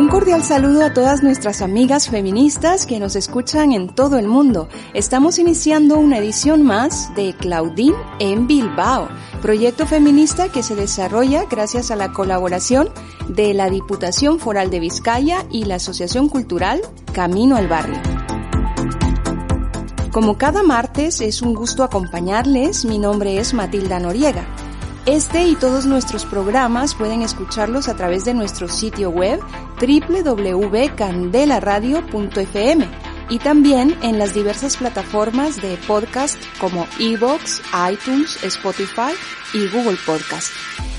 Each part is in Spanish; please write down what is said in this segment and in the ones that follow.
Un cordial saludo a todas nuestras amigas feministas que nos escuchan en todo el mundo. Estamos iniciando una edición más de Claudine en Bilbao, proyecto feminista que se desarrolla gracias a la colaboración de la Diputación Foral de Vizcaya y la Asociación Cultural Camino al Barrio. Como cada martes es un gusto acompañarles, mi nombre es Matilda Noriega. Este y todos nuestros programas pueden escucharlos a través de nuestro sitio web www.candelaradio.fm y también en las diversas plataformas de podcast como Evox, iTunes, Spotify y Google Podcast.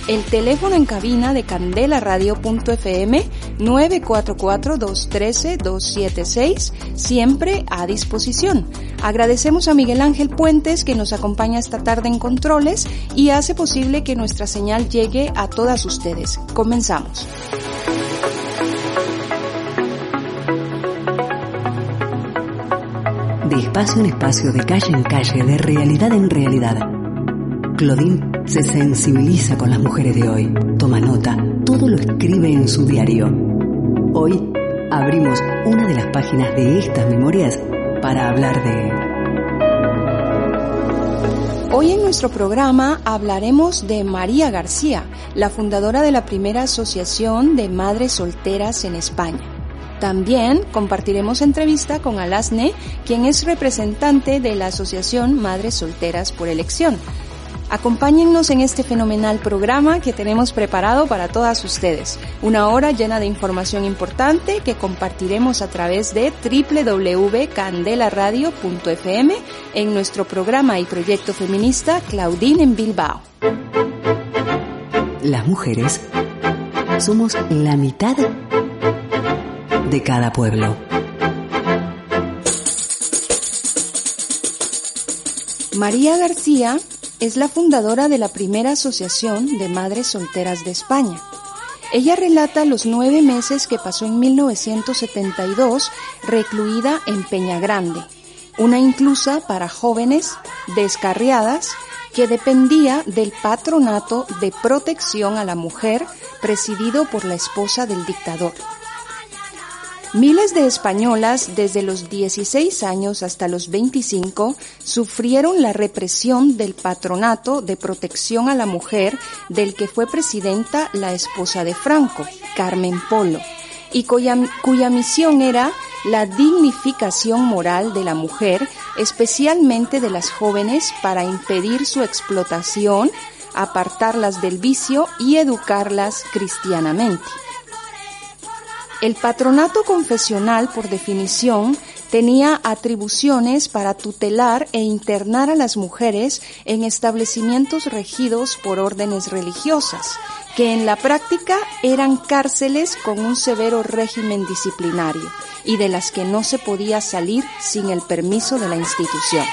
El teléfono en cabina de candelaradio.fm 944-213-276, siempre a disposición. Agradecemos a Miguel Ángel Puentes que nos acompaña esta tarde en controles y hace posible que nuestra señal llegue a todas ustedes. Comenzamos. De espacio en espacio, de calle en calle, de realidad en realidad. Claudine se sensibiliza con las mujeres de hoy, toma nota, todo lo escribe en su diario. Hoy abrimos una de las páginas de estas memorias para hablar de... Hoy en nuestro programa hablaremos de María García, la fundadora de la primera asociación de madres solteras en España. También compartiremos entrevista con Alasne, quien es representante de la Asociación Madres Solteras por Elección. Acompáñennos en este fenomenal programa que tenemos preparado para todas ustedes. Una hora llena de información importante que compartiremos a través de www.candelaradio.fm en nuestro programa y proyecto feminista Claudine en Bilbao. Las mujeres somos la mitad de cada pueblo. María García es la fundadora de la primera asociación de madres solteras de España. Ella relata los nueve meses que pasó en 1972 recluida en Peña Grande, una inclusa para jóvenes descarriadas que dependía del patronato de protección a la mujer presidido por la esposa del dictador. Miles de españolas desde los 16 años hasta los 25 sufrieron la represión del patronato de protección a la mujer del que fue presidenta la esposa de Franco, Carmen Polo, y cuya, cuya misión era la dignificación moral de la mujer, especialmente de las jóvenes, para impedir su explotación, apartarlas del vicio y educarlas cristianamente. El patronato confesional, por definición, tenía atribuciones para tutelar e internar a las mujeres en establecimientos regidos por órdenes religiosas, que en la práctica eran cárceles con un severo régimen disciplinario y de las que no se podía salir sin el permiso de la institución.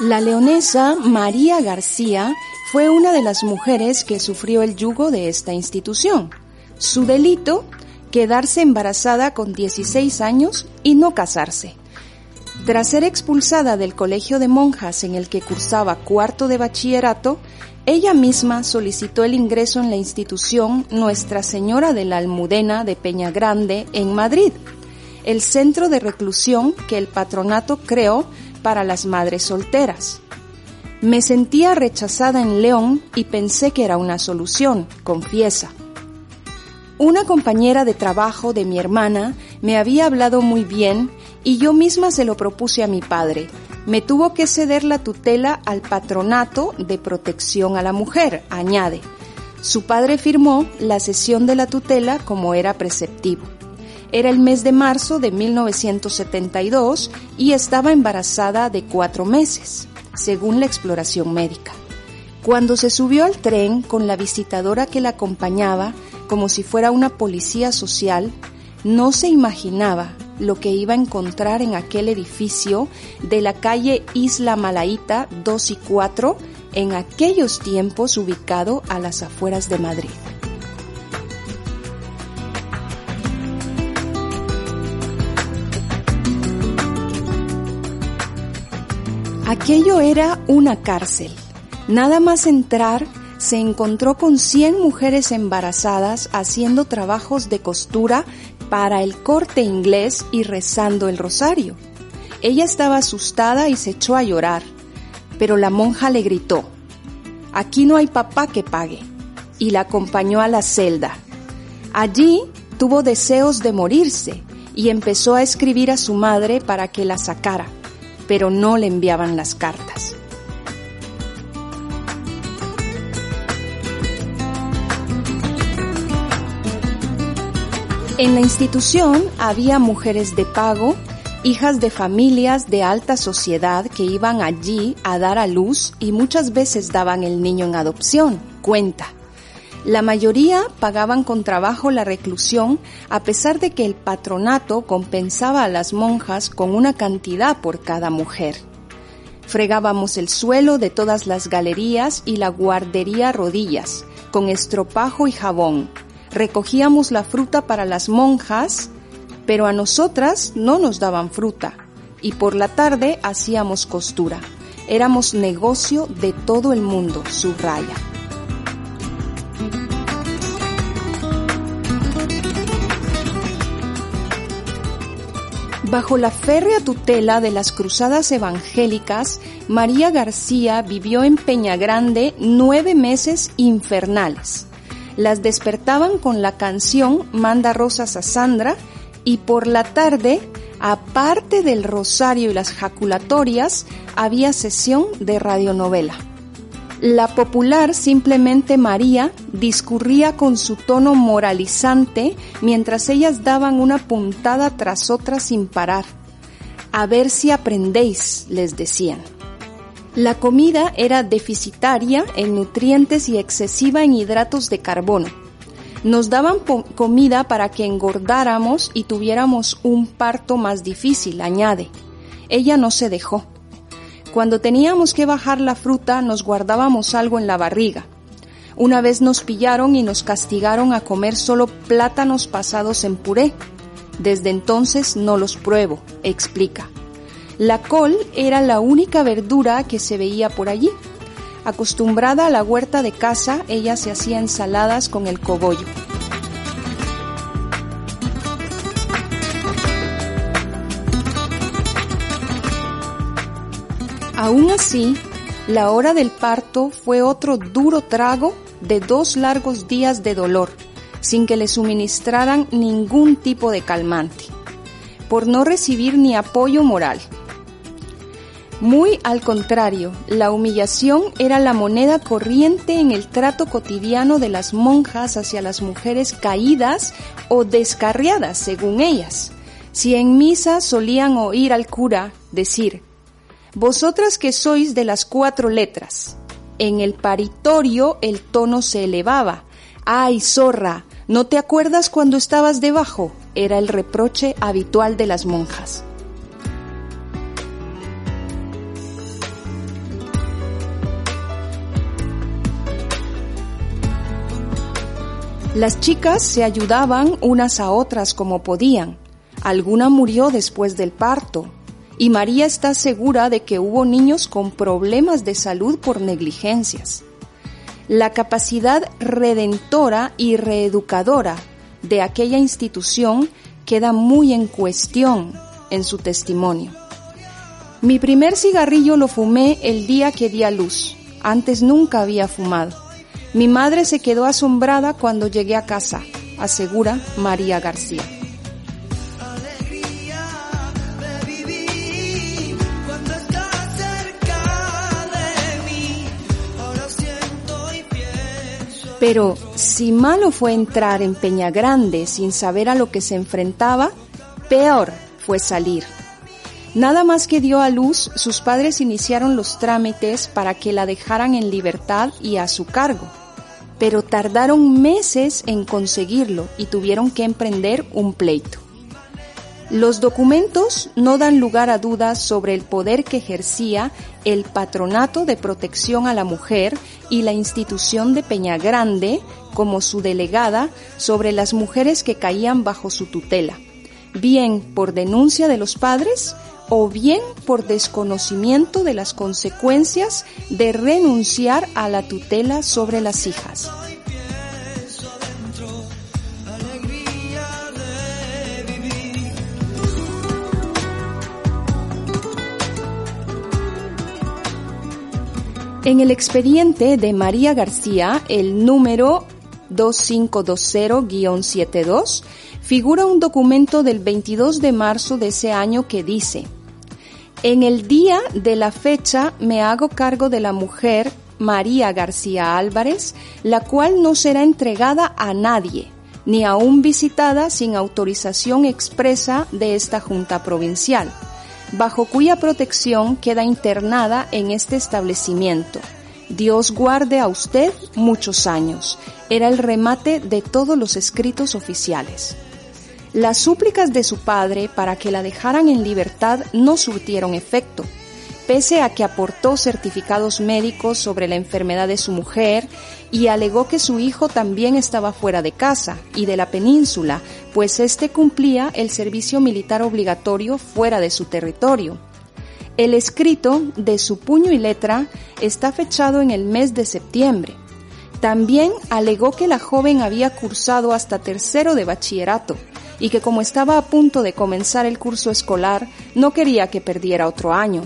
La leonesa María García fue una de las mujeres que sufrió el yugo de esta institución. Su delito, quedarse embarazada con 16 años y no casarse. Tras ser expulsada del colegio de monjas en el que cursaba cuarto de bachillerato, ella misma solicitó el ingreso en la institución Nuestra Señora de la Almudena de Peña Grande en Madrid, el centro de reclusión que el patronato creó para las madres solteras. Me sentía rechazada en León y pensé que era una solución, confiesa. Una compañera de trabajo de mi hermana me había hablado muy bien y yo misma se lo propuse a mi padre. Me tuvo que ceder la tutela al patronato de protección a la mujer, añade. Su padre firmó la cesión de la tutela como era preceptivo. Era el mes de marzo de 1972 y estaba embarazada de cuatro meses. según la exploración médica. Cuando se subió al tren con la visitadora que la acompañaba, como si fuera una policía social, no se imaginaba lo que iba a encontrar en aquel edificio de la calle Isla Malaita 2 y 4, en aquellos tiempos ubicado a las afueras de Madrid. Aquello era una cárcel. Nada más entrar, se encontró con 100 mujeres embarazadas haciendo trabajos de costura para el corte inglés y rezando el rosario. Ella estaba asustada y se echó a llorar, pero la monja le gritó, Aquí no hay papá que pague, y la acompañó a la celda. Allí tuvo deseos de morirse y empezó a escribir a su madre para que la sacara pero no le enviaban las cartas. En la institución había mujeres de pago, hijas de familias de alta sociedad que iban allí a dar a luz y muchas veces daban el niño en adopción, cuenta. La mayoría pagaban con trabajo la reclusión a pesar de que el patronato compensaba a las monjas con una cantidad por cada mujer. Fregábamos el suelo de todas las galerías y la guardería rodillas, con estropajo y jabón. Recogíamos la fruta para las monjas, pero a nosotras no nos daban fruta, y por la tarde hacíamos costura. Éramos negocio de todo el mundo, subraya. Bajo la férrea tutela de las cruzadas evangélicas, María García vivió en Peña Grande nueve meses infernales. Las despertaban con la canción Manda Rosas a Sandra y por la tarde, aparte del rosario y las jaculatorias, había sesión de radionovela. La popular simplemente María discurría con su tono moralizante mientras ellas daban una puntada tras otra sin parar. A ver si aprendéis, les decían. La comida era deficitaria en nutrientes y excesiva en hidratos de carbono. Nos daban comida para que engordáramos y tuviéramos un parto más difícil, añade. Ella no se dejó cuando teníamos que bajar la fruta nos guardábamos algo en la barriga. Una vez nos pillaron y nos castigaron a comer solo plátanos pasados en puré. Desde entonces no los pruebo, explica. La col era la única verdura que se veía por allí. Acostumbrada a la huerta de casa, ella se hacía ensaladas con el cogollo. Aún así, la hora del parto fue otro duro trago de dos largos días de dolor, sin que le suministraran ningún tipo de calmante, por no recibir ni apoyo moral. Muy al contrario, la humillación era la moneda corriente en el trato cotidiano de las monjas hacia las mujeres caídas o descarriadas, según ellas. Si en misa solían oír al cura decir, vosotras que sois de las cuatro letras. En el paritorio el tono se elevaba. ¡Ay, zorra! ¿No te acuerdas cuando estabas debajo? Era el reproche habitual de las monjas. Las chicas se ayudaban unas a otras como podían. Alguna murió después del parto, y María está segura de que hubo niños con problemas de salud por negligencias. La capacidad redentora y reeducadora de aquella institución queda muy en cuestión en su testimonio. Mi primer cigarrillo lo fumé el día que di a luz. Antes nunca había fumado. Mi madre se quedó asombrada cuando llegué a casa, asegura María García. Pero si malo fue entrar en Peña Grande sin saber a lo que se enfrentaba, peor fue salir. Nada más que dio a luz, sus padres iniciaron los trámites para que la dejaran en libertad y a su cargo, pero tardaron meses en conseguirlo y tuvieron que emprender un pleito. Los documentos no dan lugar a dudas sobre el poder que ejercía el Patronato de Protección a la Mujer y la institución de Peña Grande como su delegada sobre las mujeres que caían bajo su tutela, bien por denuncia de los padres o bien por desconocimiento de las consecuencias de renunciar a la tutela sobre las hijas. En el expediente de María García, el número 2520-72, figura un documento del 22 de marzo de ese año que dice, en el día de la fecha me hago cargo de la mujer María García Álvarez, la cual no será entregada a nadie, ni aún visitada sin autorización expresa de esta Junta Provincial bajo cuya protección queda internada en este establecimiento. Dios guarde a usted muchos años. Era el remate de todos los escritos oficiales. Las súplicas de su padre para que la dejaran en libertad no surtieron efecto pese a que aportó certificados médicos sobre la enfermedad de su mujer y alegó que su hijo también estaba fuera de casa y de la península, pues éste cumplía el servicio militar obligatorio fuera de su territorio. El escrito, de su puño y letra, está fechado en el mes de septiembre. También alegó que la joven había cursado hasta tercero de bachillerato y que como estaba a punto de comenzar el curso escolar, no quería que perdiera otro año.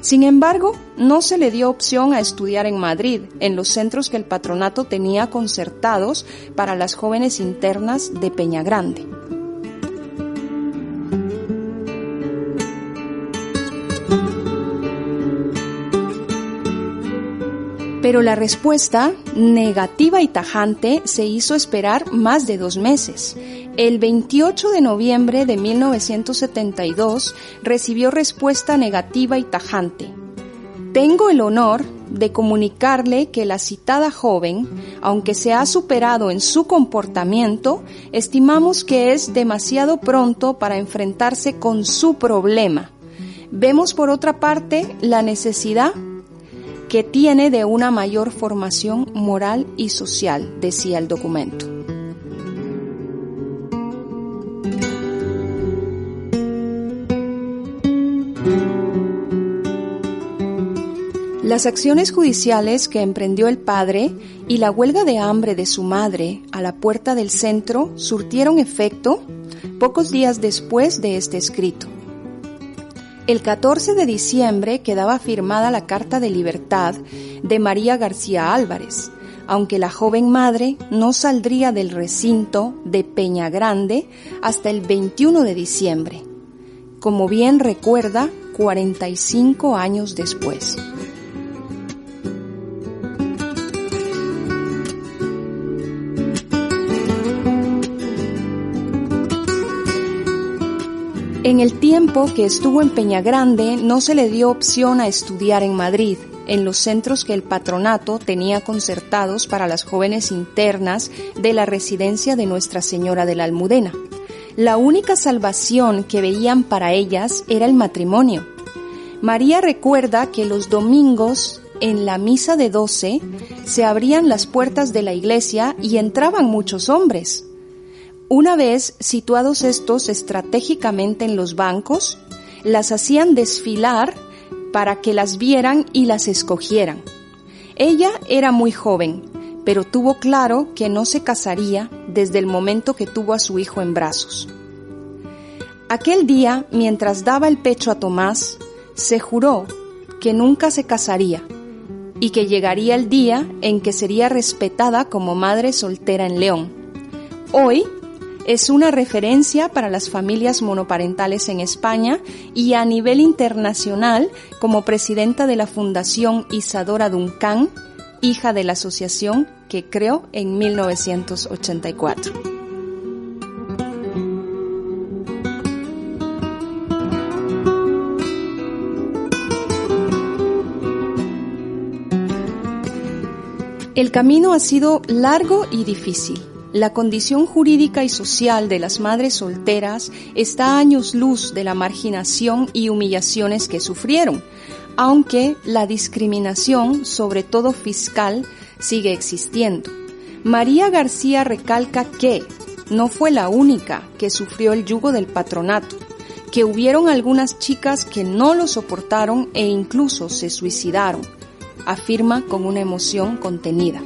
Sin embargo, no se le dio opción a estudiar en Madrid, en los centros que el patronato tenía concertados para las jóvenes internas de Peña Grande. Pero la respuesta, negativa y tajante, se hizo esperar más de dos meses. El 28 de noviembre de 1972 recibió respuesta negativa y tajante. Tengo el honor de comunicarle que la citada joven, aunque se ha superado en su comportamiento, estimamos que es demasiado pronto para enfrentarse con su problema. Vemos por otra parte la necesidad que tiene de una mayor formación moral y social, decía el documento. Las acciones judiciales que emprendió el padre y la huelga de hambre de su madre a la puerta del centro surtieron efecto pocos días después de este escrito. El 14 de diciembre quedaba firmada la Carta de Libertad de María García Álvarez, aunque la joven madre no saldría del recinto de Peña Grande hasta el 21 de diciembre, como bien recuerda 45 años después. En el tiempo que estuvo en Peña Grande no se le dio opción a estudiar en Madrid, en los centros que el patronato tenía concertados para las jóvenes internas de la residencia de Nuestra Señora de la Almudena. La única salvación que veían para ellas era el matrimonio. María recuerda que los domingos en la misa de doce se abrían las puertas de la iglesia y entraban muchos hombres. Una vez situados estos estratégicamente en los bancos, las hacían desfilar para que las vieran y las escogieran. Ella era muy joven, pero tuvo claro que no se casaría desde el momento que tuvo a su hijo en brazos. Aquel día, mientras daba el pecho a Tomás, se juró que nunca se casaría y que llegaría el día en que sería respetada como madre soltera en León. Hoy es una referencia para las familias monoparentales en España y a nivel internacional como presidenta de la Fundación Isadora Duncan, hija de la asociación que creó en 1984. El camino ha sido largo y difícil. La condición jurídica y social de las madres solteras está a años luz de la marginación y humillaciones que sufrieron, aunque la discriminación, sobre todo fiscal, sigue existiendo. María García recalca que no fue la única que sufrió el yugo del patronato, que hubieron algunas chicas que no lo soportaron e incluso se suicidaron afirma con una emoción contenida.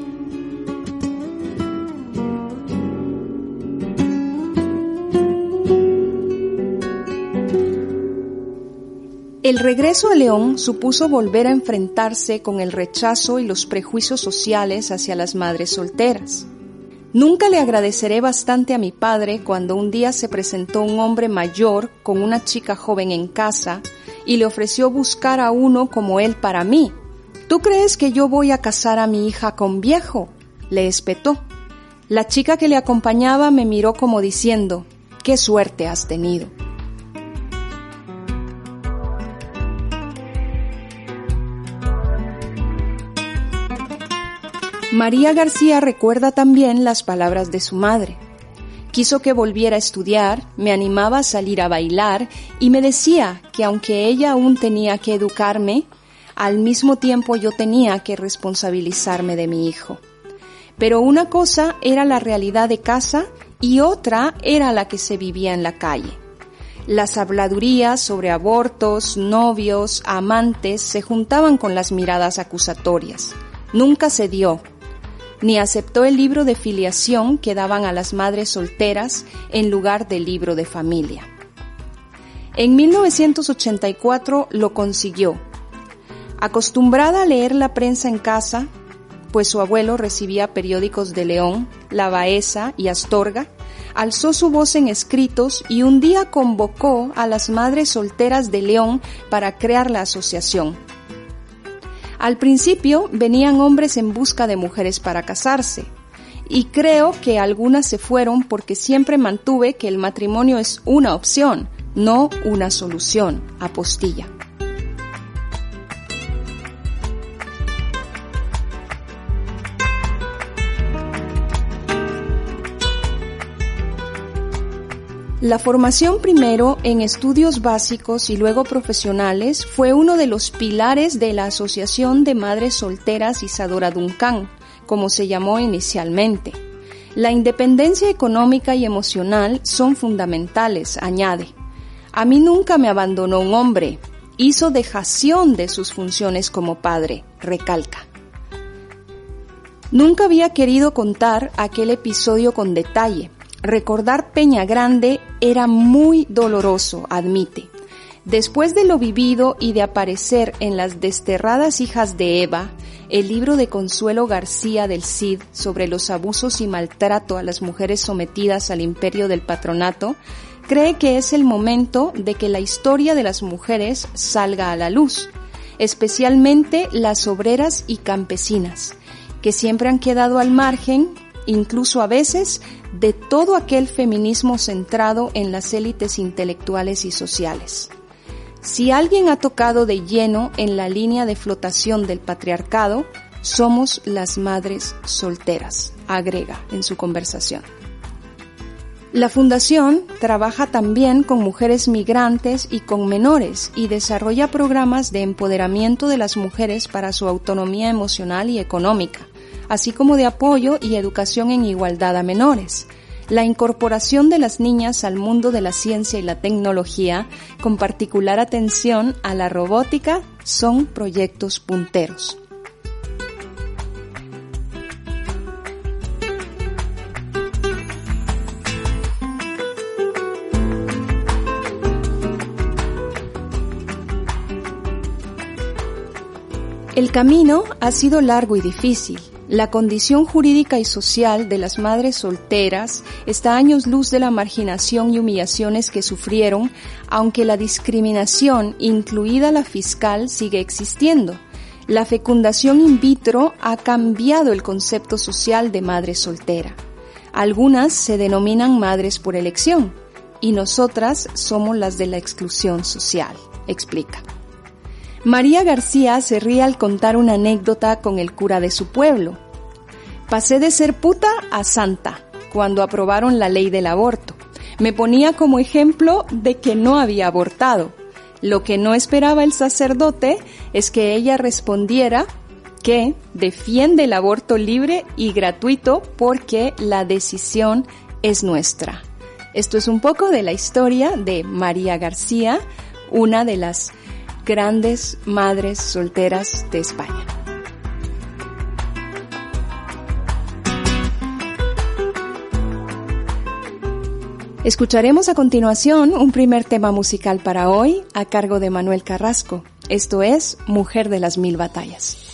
El regreso a León supuso volver a enfrentarse con el rechazo y los prejuicios sociales hacia las madres solteras. Nunca le agradeceré bastante a mi padre cuando un día se presentó un hombre mayor con una chica joven en casa y le ofreció buscar a uno como él para mí, ¿Tú crees que yo voy a casar a mi hija con viejo? le espetó. La chica que le acompañaba me miró como diciendo, ¿qué suerte has tenido? María García recuerda también las palabras de su madre. Quiso que volviera a estudiar, me animaba a salir a bailar y me decía que aunque ella aún tenía que educarme, al mismo tiempo yo tenía que responsabilizarme de mi hijo. Pero una cosa era la realidad de casa y otra era la que se vivía en la calle. Las habladurías sobre abortos, novios, amantes se juntaban con las miradas acusatorias. Nunca se dio, ni aceptó el libro de filiación que daban a las madres solteras en lugar del libro de familia. En 1984 lo consiguió Acostumbrada a leer la prensa en casa, pues su abuelo recibía periódicos de León, La Baeza y Astorga, alzó su voz en escritos y un día convocó a las madres solteras de León para crear la asociación. Al principio venían hombres en busca de mujeres para casarse, y creo que algunas se fueron porque siempre mantuve que el matrimonio es una opción, no una solución, apostilla. La formación primero en estudios básicos y luego profesionales fue uno de los pilares de la Asociación de Madres Solteras Isadora Duncan, como se llamó inicialmente. La independencia económica y emocional son fundamentales, añade. A mí nunca me abandonó un hombre, hizo dejación de sus funciones como padre, recalca. Nunca había querido contar aquel episodio con detalle, Recordar Peña Grande era muy doloroso, admite. Después de lo vivido y de aparecer en Las desterradas hijas de Eva, el libro de Consuelo García del Cid sobre los abusos y maltrato a las mujeres sometidas al imperio del patronato, cree que es el momento de que la historia de las mujeres salga a la luz, especialmente las obreras y campesinas, que siempre han quedado al margen incluso a veces de todo aquel feminismo centrado en las élites intelectuales y sociales. Si alguien ha tocado de lleno en la línea de flotación del patriarcado, somos las madres solteras, agrega en su conversación. La Fundación trabaja también con mujeres migrantes y con menores y desarrolla programas de empoderamiento de las mujeres para su autonomía emocional y económica así como de apoyo y educación en igualdad a menores. La incorporación de las niñas al mundo de la ciencia y la tecnología, con particular atención a la robótica, son proyectos punteros. El camino ha sido largo y difícil, la condición jurídica y social de las madres solteras está a años luz de la marginación y humillaciones que sufrieron, aunque la discriminación, incluida la fiscal, sigue existiendo. La fecundación in vitro ha cambiado el concepto social de madre soltera. Algunas se denominan madres por elección y nosotras somos las de la exclusión social, explica. María García se ríe al contar una anécdota con el cura de su pueblo. Pasé de ser puta a santa cuando aprobaron la ley del aborto. Me ponía como ejemplo de que no había abortado. Lo que no esperaba el sacerdote es que ella respondiera que defiende el aborto libre y gratuito porque la decisión es nuestra. Esto es un poco de la historia de María García, una de las grandes madres solteras de España. Escucharemos a continuación un primer tema musical para hoy a cargo de Manuel Carrasco. Esto es Mujer de las Mil Batallas.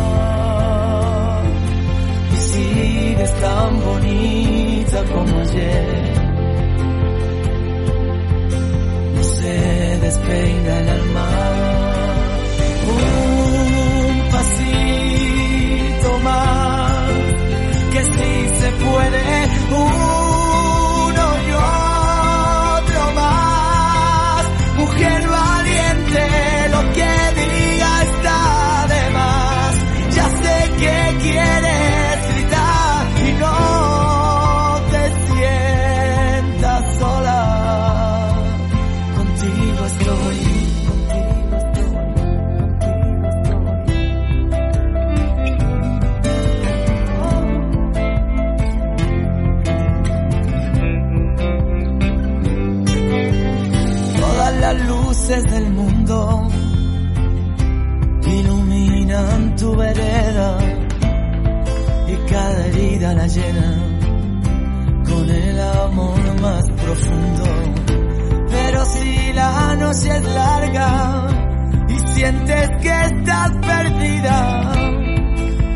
Sigues tan bonita como ayer despeina el alma. Un pasito más, que si se puede. Llena con el amor más profundo. Pero si la noche es larga y sientes que estás perdida,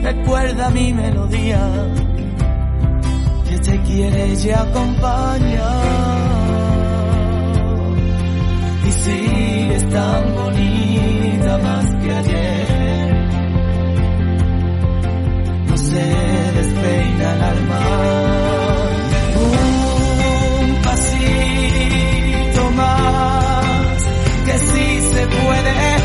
recuerda mi melodía que te quiere y acompaña. Y sigues tan bonita más que ayer. No se despeina el alma. Un pasito más, que si se puede.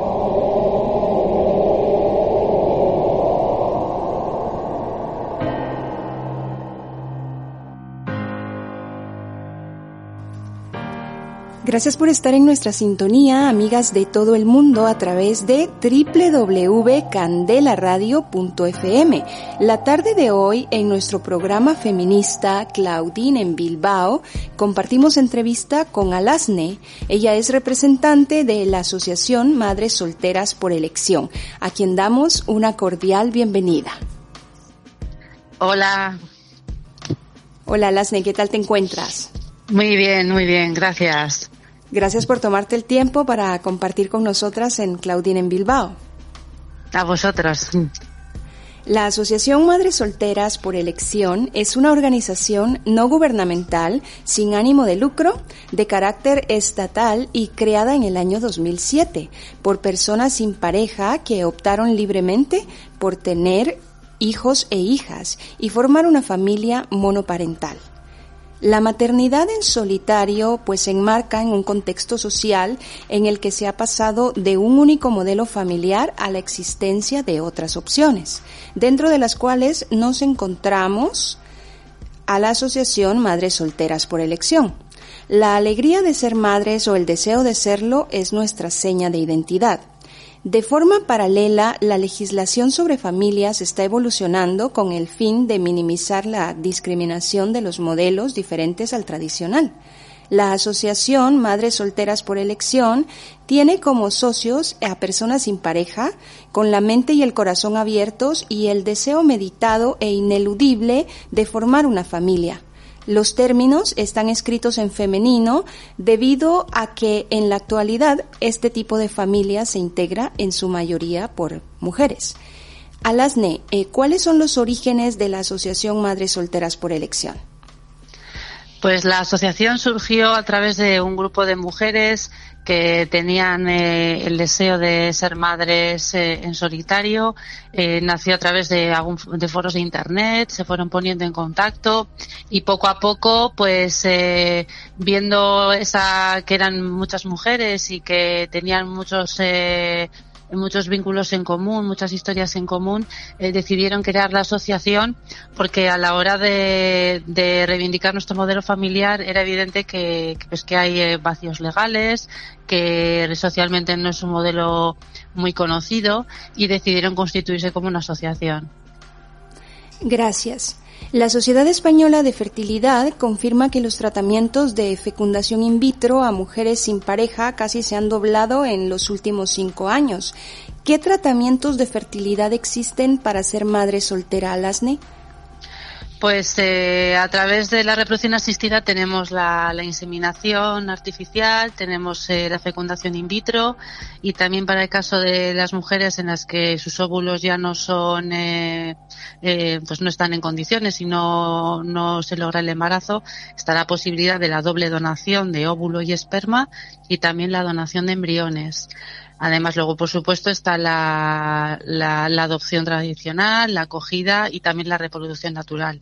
Gracias por estar en nuestra sintonía, amigas de todo el mundo, a través de www.candelaradio.fm. La tarde de hoy, en nuestro programa feminista Claudine en Bilbao, compartimos entrevista con Alasne. Ella es representante de la Asociación Madres Solteras por Elección, a quien damos una cordial bienvenida. Hola. Hola, Lasne, ¿qué tal te encuentras? Muy bien, muy bien, gracias. Gracias por tomarte el tiempo para compartir con nosotras en Claudine en Bilbao. A vosotros. La Asociación Madres Solteras por Elección es una organización no gubernamental sin ánimo de lucro, de carácter estatal y creada en el año 2007 por personas sin pareja que optaron libremente por tener hijos e hijas y formar una familia monoparental. La maternidad en solitario pues se enmarca en un contexto social en el que se ha pasado de un único modelo familiar a la existencia de otras opciones, dentro de las cuales nos encontramos a la Asociación Madres Solteras por Elección. La alegría de ser madres o el deseo de serlo es nuestra seña de identidad. De forma paralela, la legislación sobre familias está evolucionando con el fin de minimizar la discriminación de los modelos diferentes al tradicional. La Asociación Madres Solteras por Elección tiene como socios a personas sin pareja, con la mente y el corazón abiertos y el deseo meditado e ineludible de formar una familia. Los términos están escritos en femenino debido a que en la actualidad este tipo de familia se integra en su mayoría por mujeres. Alasne, eh, ¿cuáles son los orígenes de la Asociación Madres Solteras por Elección? Pues la asociación surgió a través de un grupo de mujeres que tenían eh, el deseo de ser madres eh, en solitario. Eh, nació a través de, algún, de foros de internet, se fueron poniendo en contacto y poco a poco, pues viendo esa que eran muchas mujeres y que tenían muchos muchos vínculos en común, muchas historias en común, eh, decidieron crear la asociación porque a la hora de, reivindicar nuestro modelo familiar era evidente que, pues, que hay eh, vacíos legales, que socialmente no es un modelo muy conocido y decidieron constituirse como una asociación. Gracias. La Sociedad Española de Fertilidad confirma que los tratamientos de fecundación in vitro a mujeres sin pareja casi se han doblado en los últimos cinco años. ¿Qué tratamientos de fertilidad existen para ser madre soltera al asne? Pues eh, a través de la reproducción asistida tenemos la, inseminación artificial, tenemos eh, la fecundación in vitro y también para el caso de las mujeres en las que sus óvulos ya no son, eh, pues no están en condiciones y no, no se logra el embarazo, está la posibilidad de la doble donación de óvulo y esperma y también la donación de embriones. Además, luego, por supuesto, está la, la, adopción tradicional, la acogida y también la reproducción natural.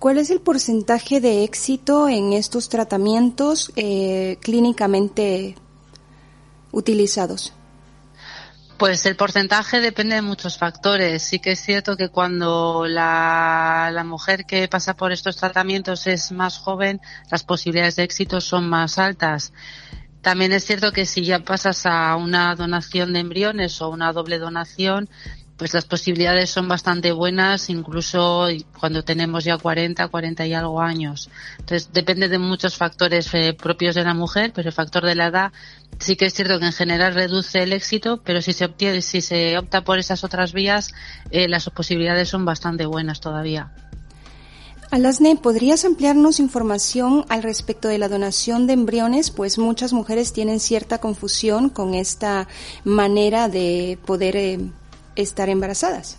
¿Cuál es el porcentaje de éxito en estos tratamientos eh, clínicamente utilizados? Pues el porcentaje depende de muchos factores. Sí que es cierto que cuando la, la, mujer que pasa por estos tratamientos es más joven, las posibilidades de éxito son más altas. También es cierto que si ya pasas a una donación de embriones o una doble donación, pues las posibilidades son bastante buenas, incluso cuando tenemos ya 40, 40 y algo años. Entonces, depende de muchos factores eh, propios de la mujer, pero el factor de la edad sí que es cierto que en general reduce el éxito, pero si se obtiene, si se opta por esas otras vías, eh, las posibilidades son bastante buenas todavía. Alasne, ¿podrías ampliarnos información al respecto de la donación de embriones? Pues muchas mujeres tienen cierta confusión con esta manera de poder eh, estar embarazadas.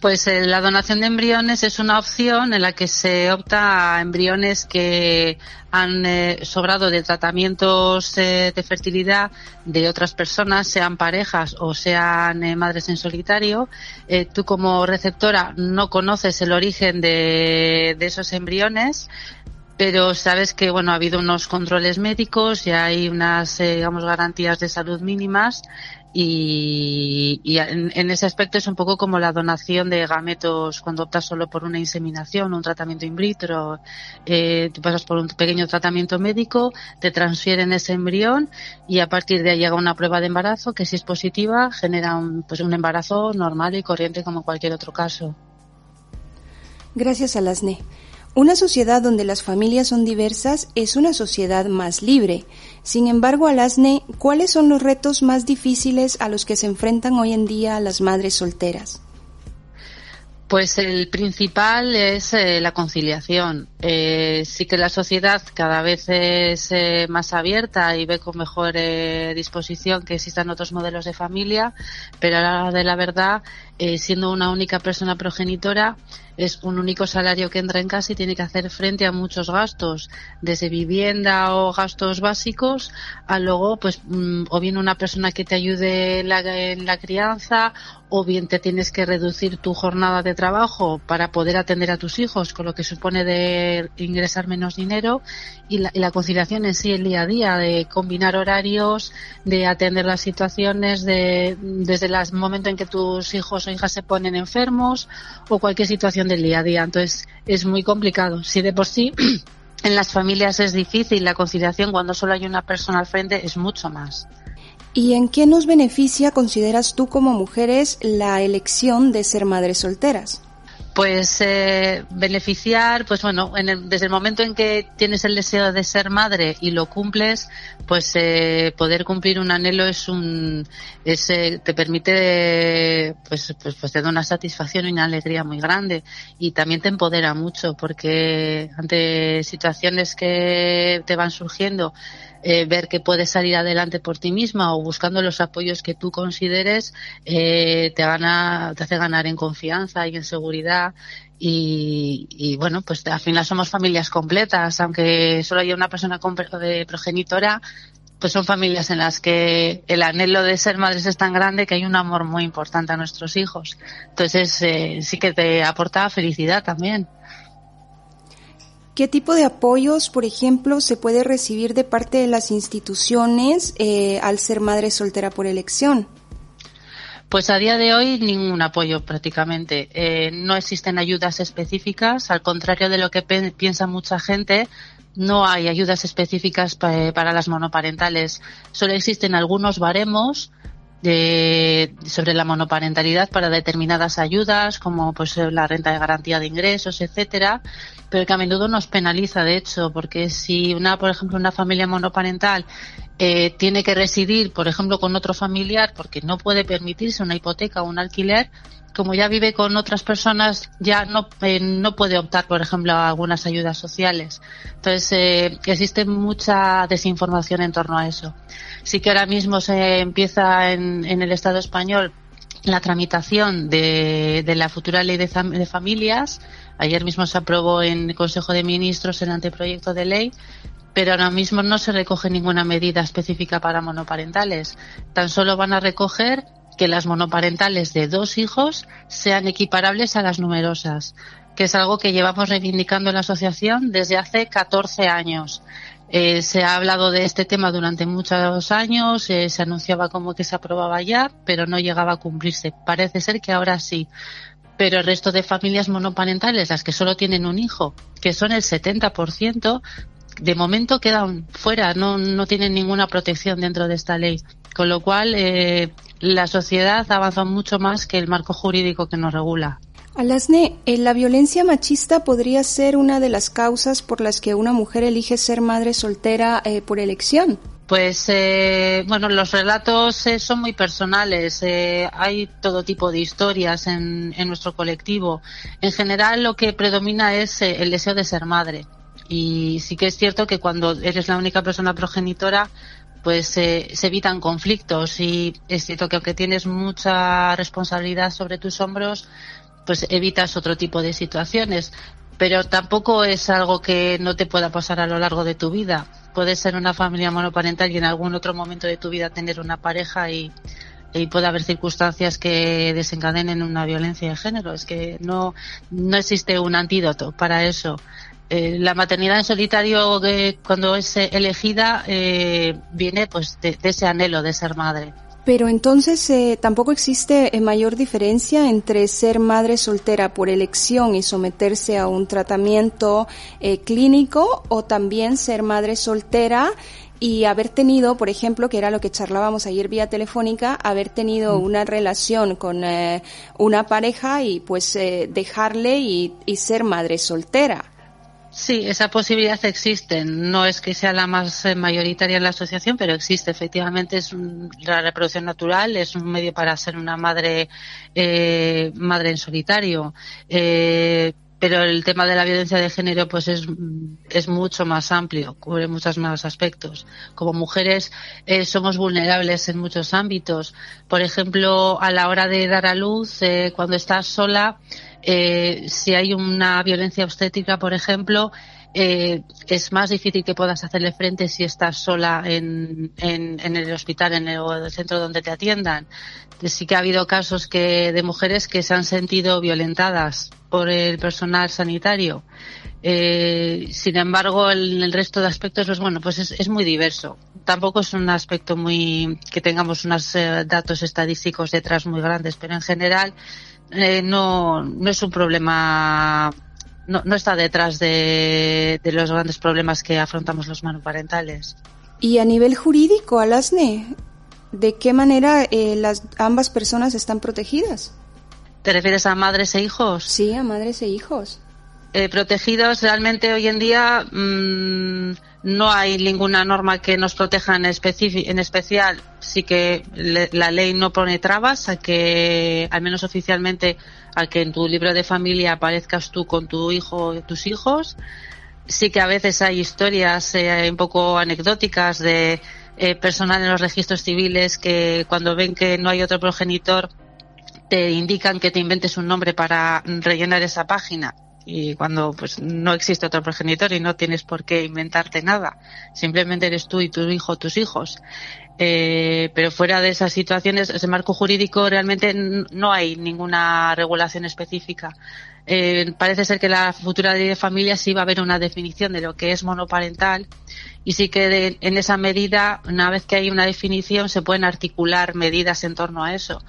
Pues eh, la donación de embriones es una opción en la que se opta a embriones que han eh, sobrado de tratamientos eh, de fertilidad de otras personas, sean parejas o sean madres en solitario. tú como receptora no conoces el origen de, de esos embriones, pero sabes que bueno ha habido unos controles médicos y hay unas digamos garantías de salud mínimas y, en, ese aspecto es un poco como la donación de gametos cuando optas solo por una inseminación un tratamiento in vitro. Eh, tú pasas por un pequeño tratamiento médico, te transfieren ese embrión y a partir de ahí llega una prueba de embarazo que si es positiva genera un, pues un embarazo normal y corriente como cualquier otro caso. Gracias, Alasne. Una sociedad donde las familias son diversas es una sociedad más libre. Sin embargo, Alasne, ¿cuáles son los retos más difíciles a los que se enfrentan hoy en día las madres solteras? Pues el principal es eh, la conciliación. Eh, sí que la sociedad cada vez es eh, más abierta y ve con mejor disposición que existan otros modelos de familia, pero a la hora de la verdad, siendo una única persona progenitora, es un único salario que entra en casa y tiene que hacer frente a muchos gastos, desde vivienda o gastos básicos, a luego, pues, mm, o bien una persona que te ayude la, en la crianza, o bien te tienes que reducir tu jornada de trabajo para poder atender a tus hijos, con lo que supone de ingresar menos dinero, y la, y la conciliación en sí el día a día, de combinar horarios, de atender las situaciones, de, desde el momento en que tus hijos hijas se ponen enfermos, o cualquier situación del día a día. Entonces es muy complicado. Si de por sí en las familias es difícil la conciliación cuando solo hay una persona al frente, es mucho más. ¿Y en qué nos beneficia, consideras tú como mujeres, la elección de ser madres solteras? Pues eh, beneficiar, pues bueno, desde el momento en que tienes el deseo de ser madre y lo cumples, pues eh, poder cumplir un anhelo es un, es, eh, te permite, pues, pues, pues te da una satisfacción y una alegría muy grande. Y también te empodera mucho porque ante situaciones que te van surgiendo eh, ver que puedes salir adelante por ti misma o buscando los apoyos que tú consideres, eh, te, gana, te hace ganar en confianza y en seguridad. Y, bueno, pues al final somos familias completas, aunque solo haya una persona de progenitora, pues son familias en las que el anhelo de ser madres es tan grande que hay un amor muy importante a nuestros hijos. Entonces eh, sí que te aporta felicidad también. ¿Qué tipo de apoyos, por ejemplo, se puede recibir de parte de las instituciones eh, al ser madre soltera por elección? Pues a día de hoy ningún apoyo prácticamente. Eh, no existen ayudas específicas, al contrario de lo que piensa mucha gente, no hay ayudas específicas para las monoparentales. Solo existen algunos baremos de, sobre la monoparentalidad para determinadas ayudas, como pues la renta de garantía de ingresos, etcétera, pero que a menudo nos penaliza, de hecho, porque si una, por ejemplo, una familia monoparental eh, tiene que residir, por ejemplo, con otro familiar porque no puede permitirse una hipoteca o un alquiler, como ya vive con otras personas, ya no, eh, no puede optar, por ejemplo, a algunas ayudas sociales. Entonces, eh, existe mucha desinformación en torno a eso. Sí que ahora mismo se empieza en, en el Estado español la tramitación de, de la futura ley de, de, familias. Ayer mismo se aprobó en el Consejo de Ministros el anteproyecto de ley, pero ahora mismo no se recoge ninguna medida específica para monoparentales. Tan solo van a recoger que las monoparentales de dos hijos sean equiparables a las numerosas, que es algo que llevamos reivindicando en la asociación desde hace 14 años. Eh, se ha hablado de este tema durante muchos años, eh, se anunciaba como que se aprobaba ya, pero no llegaba a cumplirse. Parece ser que ahora sí. Pero el resto de familias monoparentales, las que solo tienen un hijo, que son el 70%, de momento quedan fuera, no, no tienen ninguna protección dentro de esta ley. Con lo cual, eh, la sociedad avanza mucho más que el marco jurídico que nos regula. Alasne, eh, ¿la violencia machista podría ser una de las causas por las que una mujer elige ser madre soltera eh, por elección? Pues eh, bueno, los relatos son muy personales. hay todo tipo de historias en, en, nuestro colectivo. En general, lo que predomina es el deseo de ser madre. Y sí que es cierto que cuando eres la única persona progenitora, pues se evitan conflictos. Y es cierto que aunque tienes mucha responsabilidad sobre tus hombros, pues evitas otro tipo de situaciones. Pero tampoco es algo que no te pueda pasar a lo largo de tu vida. Puedes ser una familia monoparental y en algún otro momento de tu vida tener una pareja y, puede haber circunstancias que desencadenen una violencia de género. Es que no, no existe un antídoto para eso. Eh, la maternidad en solitario, eh, cuando es elegida, eh, viene pues de ese anhelo de ser madre. Pero entonces eh, tampoco existe eh, mayor diferencia entre ser madre soltera por elección y someterse a un tratamiento eh, clínico o también ser madre soltera y haber tenido, por ejemplo, que era lo que charlábamos ayer vía telefónica, haber tenido mm. una relación con una pareja y pues dejarle y, y ser madre soltera. Sí, esa posibilidad existe. No es que sea la más eh, mayoritaria en la asociación, pero existe. Efectivamente, es la reproducción natural, es un medio para ser una madre, eh, madre en solitario. Eh, pero el tema de la violencia de género pues es, es mucho más amplio, cubre muchos más aspectos. Como mujeres eh, somos vulnerables en muchos ámbitos. Por ejemplo, a la hora de dar a luz, eh, cuando estás sola, eh, si hay una violencia obstétrica, por ejemplo, eh, es más difícil que puedas hacerle frente si estás sola en, en, el hospital, en el, centro donde te atiendan. Sí que ha habido casos que, de mujeres que se han sentido violentadas por el personal sanitario. Eh, sin embargo, el, resto de aspectos, pues bueno, pues es, es, muy diverso. Tampoco es un aspecto muy que tengamos unos eh, datos estadísticos detrás muy grandes, pero en general eh, no, no es un problema no, no está detrás de, de, los grandes problemas que afrontamos los monoparentales. Y a nivel jurídico, Alasne, ¿de qué manera eh, las ambas personas están protegidas? ¿Te refieres a madres e hijos? Sí, a madres e hijos. Eh, protegidos realmente hoy en día mmm, no hay ninguna norma que nos proteja en, en especial. Sí que le, la ley no pone trabas a que, al menos oficialmente, a que en tu libro de familia aparezcas tú con tu hijo o tus hijos. Sí que a veces hay historias eh, un poco anecdóticas de eh, personal en los registros civiles que cuando ven que no hay otro progenitor te indican que te inventes un nombre para rellenar esa página y cuando pues no existe otro progenitor y no tienes por qué inventarte nada, simplemente eres tú y tu hijo, tus hijos. Eh, pero fuera de esas situaciones, ese marco jurídico realmente no hay ninguna regulación específica. Eh, parece ser que la futura ley de familia sí va a haber una definición de lo que es monoparental y sí que de, en esa medida, una vez que hay una definición, se pueden articular medidas en torno a eso.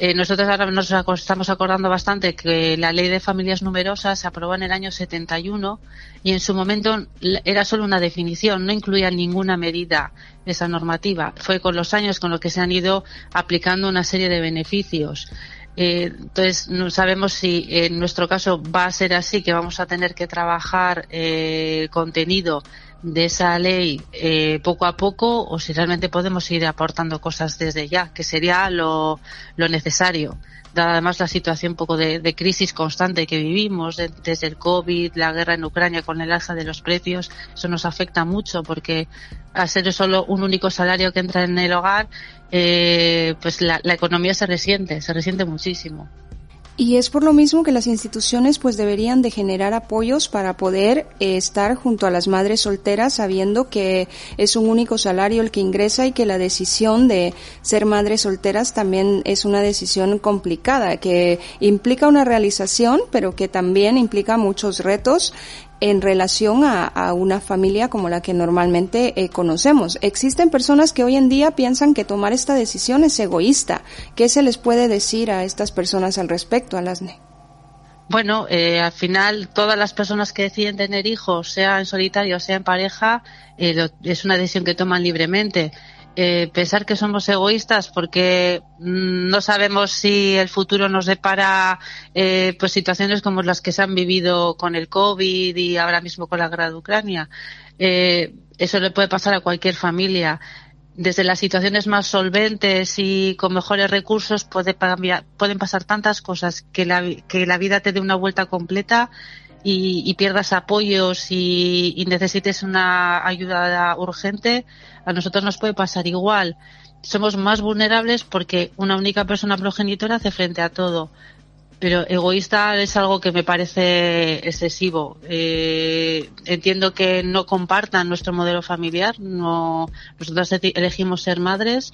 Eh, nosotros ahora nos estamos acordando bastante que la ley de familias numerosas se aprobó en el año 71 y en su momento era solo una definición, no incluía ninguna medida esa normativa. Fue con los años con lo que se han ido aplicando una serie de beneficios. Eh, entonces, no sabemos si en nuestro caso va a ser así, que vamos a tener que trabajar eh, contenido de esa ley eh, poco a poco o si realmente podemos ir aportando cosas desde ya, que sería lo, lo necesario. Dada además la situación un poco de, crisis constante que vivimos, de, desde el COVID, la guerra en Ucrania con el alza de los precios, eso nos afecta mucho porque al ser solo un único salario que entra en el hogar, eh, pues la, la economía se resiente, se resiente muchísimo. Y es por lo mismo que las instituciones pues deberían de generar apoyos para poder eh, estar junto a las madres solteras sabiendo que es un único salario el que ingresa y que la decisión de ser madres solteras también es una decisión complicada que implica una realización pero que también implica muchos retos en relación a, una familia como la que normalmente eh, conocemos. Existen personas que hoy en día piensan que tomar esta decisión es egoísta. ¿Qué se les puede decir a estas personas al respecto, Alasne? Bueno, eh, al final todas las personas que deciden tener hijos, sea en solitario o sea en pareja, eh, es una decisión que toman libremente eh, pensar que somos egoístas porque mm, no sabemos si el futuro nos depara eh, pues situaciones como las que se han vivido con el COVID y ahora mismo con la guerra de Ucrania. Eh, eso le puede pasar a cualquier familia. Desde las situaciones más solventes y con mejores recursos puede pueden pasar tantas cosas que la, que la vida te dé una vuelta completa y, pierdas apoyos y, necesites una ayuda urgente, a nosotros nos puede pasar igual. Somos más vulnerables porque una única persona progenitora hace frente a todo. Pero egoísta es algo que me parece excesivo. Eh, entiendo que no compartan nuestro modelo familiar. No, nosotros elegimos ser madres,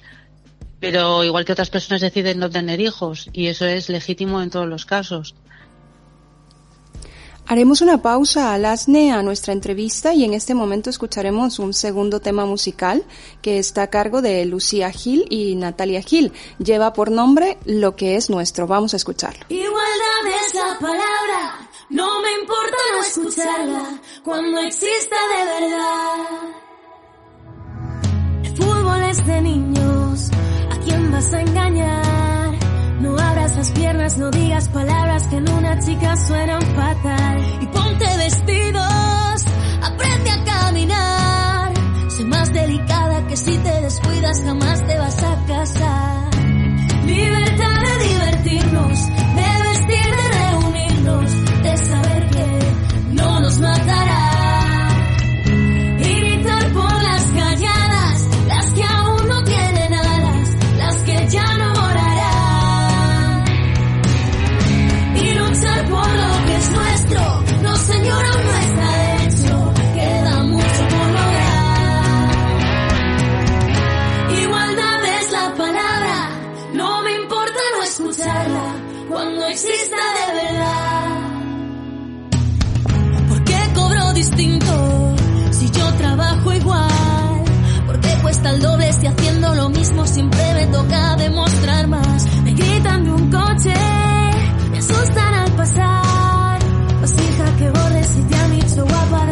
pero igual que otras personas deciden no tener hijos y eso es legítimo en todos los casos. Haremos una pausa al asne a nuestra entrevista y en este momento escucharemos un segundo tema musical que está a cargo de Lucía Gil y Natalia Gil. Lleva por nombre Lo que es nuestro. Vamos a escucharlo. Igualdad es la palabra, no me importa no escucharla cuando exista de verdad. Fútbol es de niños, ¿a quién vas a engañar? No abras las piernas, no digas palabras que en una chica suenan fatal. Y ponte vestidos aprende a caminar. Soy más delicada que si te descuidas jamás te vas a casar. Cuando exista de verdad. ¿Por qué cobro distinto si yo trabajo igual? ¿Por qué cuesta el doble si haciendo lo mismo siempre me toca demostrar más? Me gritan de un coche, me asustan al pasar. Pues hija que borres si te han dicho guapa, de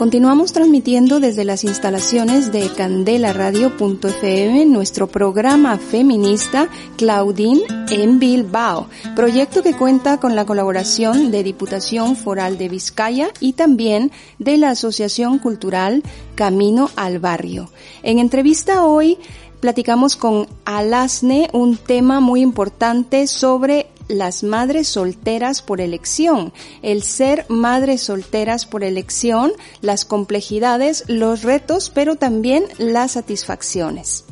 Continuamos transmitiendo desde las instalaciones de candelaradio.fm nuestro programa feminista Claudine en Bilbao, proyecto que cuenta con la colaboración de Diputación Foral de Vizcaya y también de la Asociación Cultural Camino al Barrio. En entrevista hoy platicamos con Alasne un tema muy importante sobre las madres solteras por elección, el ser madres solteras por elección, las complejidades, los retos, pero también las satisfacciones.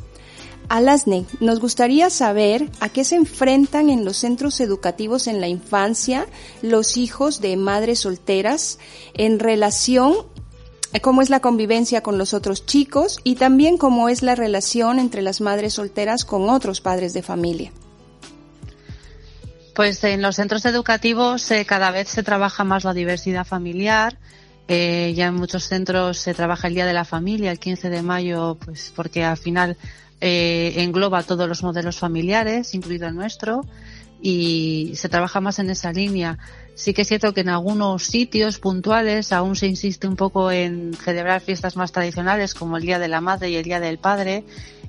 Alasne, nos gustaría saber a qué se enfrentan en los centros educativos en la infancia los hijos de madres solteras en relación cómo es la convivencia con los otros chicos y también cómo es la relación entre las madres solteras con otros padres de familia. Pues en los centros educativos eh, cada vez se trabaja más la diversidad familiar. Eh, ya en muchos centros se trabaja el Día de la Familia, el 15 de mayo, pues porque al final eh, engloba todos los modelos familiares, incluido el nuestro, y se trabaja más en esa línea. Sí que es cierto que en algunos sitios puntuales aún se insiste un poco en celebrar fiestas más tradicionales como el Día de la Madre y el Día del Padre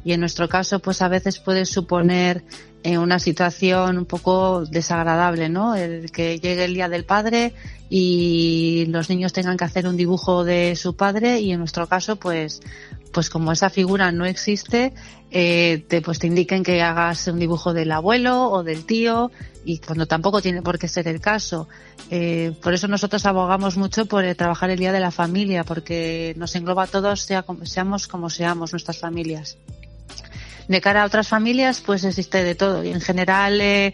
y en nuestro caso pues a veces puede suponer eh, una situación un poco desagradable, ¿no? El que llegue el Día del Padre y los niños tengan que hacer un dibujo de su padre y en nuestro caso pues pues como esa figura no existe, eh, te, pues te indiquen que hagas un dibujo del abuelo o del tío y cuando tampoco tiene por qué ser el caso. Eh, por eso nosotros abogamos mucho por eh, trabajar el Día de la Familia, porque nos engloba a todos, sea, seamos como seamos nuestras familias. De cara a otras familias, pues existe de todo. Y en general, eh,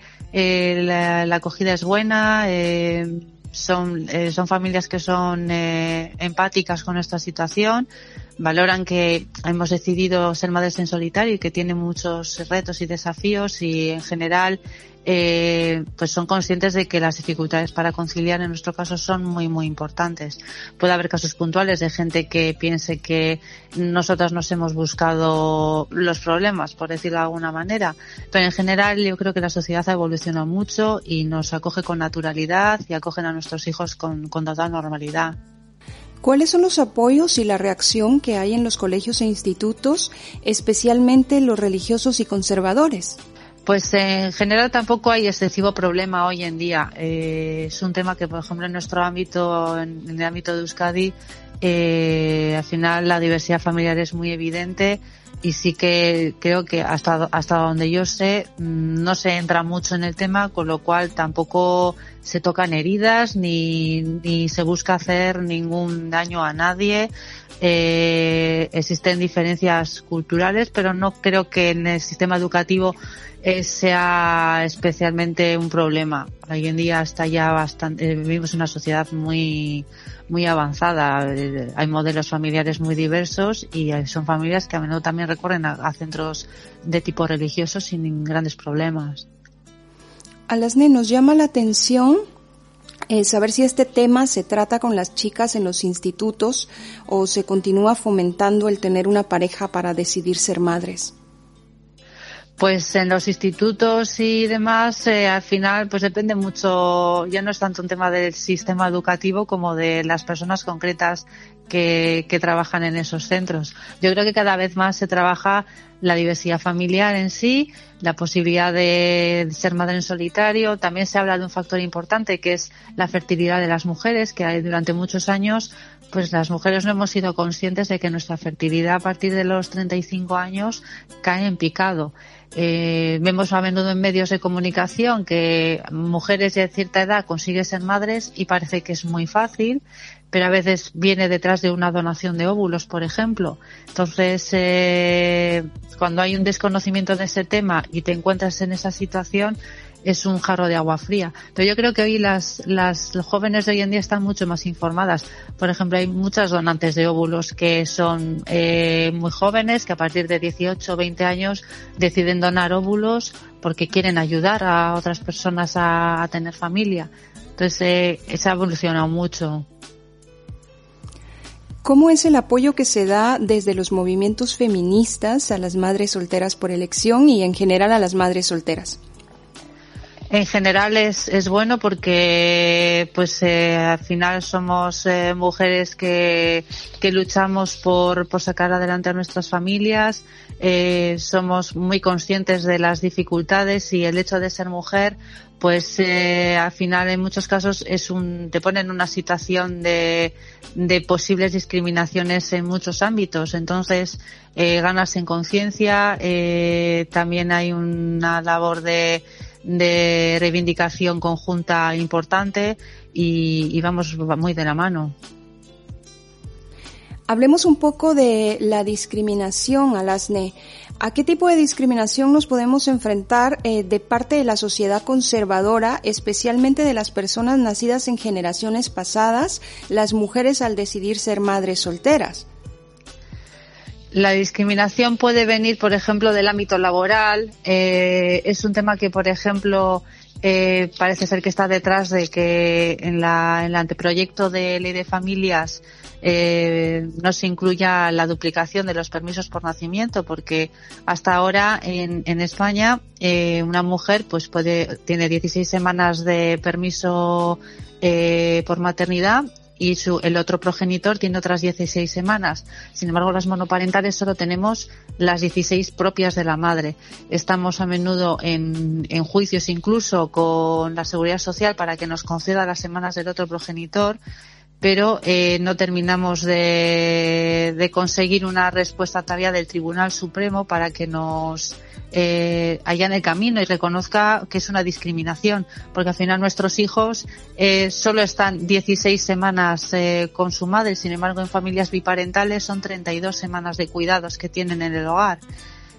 la, acogida es buena, son, son familias que son empáticas con esta situación, valoran que hemos decidido ser madres en solitario y que tiene muchos retos y desafíos y en general eh, pues son conscientes de que las dificultades para conciliar en nuestro caso son muy muy importantes. Puede haber casos puntuales de gente que piense que nosotras nos hemos buscado los problemas, por decirlo de alguna manera, pero en general yo creo que la sociedad ha evolucionado mucho y nos acoge con naturalidad y acogen a nuestros hijos con, con total normalidad. ¿Cuáles son los apoyos y la reacción que hay en los colegios e institutos, especialmente los religiosos y conservadores? Pues en general tampoco hay excesivo problema hoy en día. Eh, es un tema que, por ejemplo, en nuestro ámbito, en, el ámbito de Euskadi, eh, al final la diversidad familiar es muy evidente y sí que creo que hasta, hasta donde yo sé mm, no se entra mucho en el tema, con lo cual tampoco se tocan heridas ni, ni se busca hacer ningún daño a nadie. Eh, existen diferencias culturales, pero no creo que en el sistema educativo eh, sea especialmente un problema. Hoy en día está ya bastante, eh, vivimos en una sociedad muy, muy avanzada. Hay modelos familiares muy diversos y son familias que a menudo también recorren a, centros de tipo religioso sin grandes problemas. A las nos llama la atención eh, saber si este tema se trata con las chicas en los institutos o se continúa fomentando el tener una pareja para decidir ser madres. Pues en los institutos y demás, eh, al final, pues depende mucho, ya no es tanto un tema del sistema educativo como de las personas concretas que, que trabajan en esos centros. Yo creo que cada vez más se trabaja la diversidad familiar en sí, la posibilidad de ser madre en solitario. También se habla de un factor importante que es la fertilidad de las mujeres, que durante muchos años pues las mujeres no hemos sido conscientes de que nuestra fertilidad a partir de los 35 años cae en picado. Eh, vemos a menudo en medios de comunicación que mujeres de cierta edad consiguen ser madres y parece que es muy fácil, pero a veces viene detrás de una donación de óvulos, por ejemplo. Entonces, eh, cuando hay un desconocimiento de ese tema y te encuentras en esa situación, es un jarro de agua fría. Pero yo creo que hoy las, las jóvenes de hoy en día están mucho más informadas. Por ejemplo, hay muchas donantes de óvulos que son eh, muy jóvenes, que a partir de 18 o 20 años deciden donar óvulos porque quieren ayudar a otras personas a, tener familia. Entonces, eh, se ha evolucionado mucho. ¿Cómo es el apoyo que se da desde los movimientos feministas a las madres solteras por elección y en general a las madres solteras? En general es, es bueno porque pues eh, al final somos eh, mujeres que, que luchamos por, por sacar adelante a nuestras familias, eh, somos muy conscientes de las dificultades y el hecho de ser mujer pues eh, al final en muchos casos es un te pone en una situación de, de posibles discriminaciones en muchos ámbitos. Entonces eh, ganas en conciencia eh, también hay una labor de de reivindicación conjunta importante y, vamos muy de la mano. Hablemos un poco de la discriminación, Alasne. ¿A qué tipo de discriminación nos podemos enfrentar eh, de parte de la sociedad conservadora, especialmente de las personas nacidas en generaciones pasadas, las mujeres al decidir ser madres solteras? La discriminación puede venir, por ejemplo, del ámbito laboral. Eh, es un tema que, por ejemplo, eh, parece ser que está detrás de que en, la, el anteproyecto de ley de familias eh, no se incluya la duplicación de los permisos por nacimiento, porque hasta ahora en, en España eh, una mujer pues puede tiene 16 semanas de permiso eh, por maternidad y su, el otro progenitor tiene otras 16 semanas. Sin embargo, las monoparentales solo tenemos las 16 propias de la madre. Estamos a menudo en, en juicios incluso con la seguridad social para que nos conceda las semanas del otro progenitor pero eh, no terminamos de, de, conseguir una respuesta todavía del Tribunal Supremo para que nos eh, allane el camino y reconozca que es una discriminación, porque al final nuestros hijos eh, solo están 16 semanas eh, con su madre, sin embargo en familias biparentales son 32 semanas de cuidados que tienen en el hogar.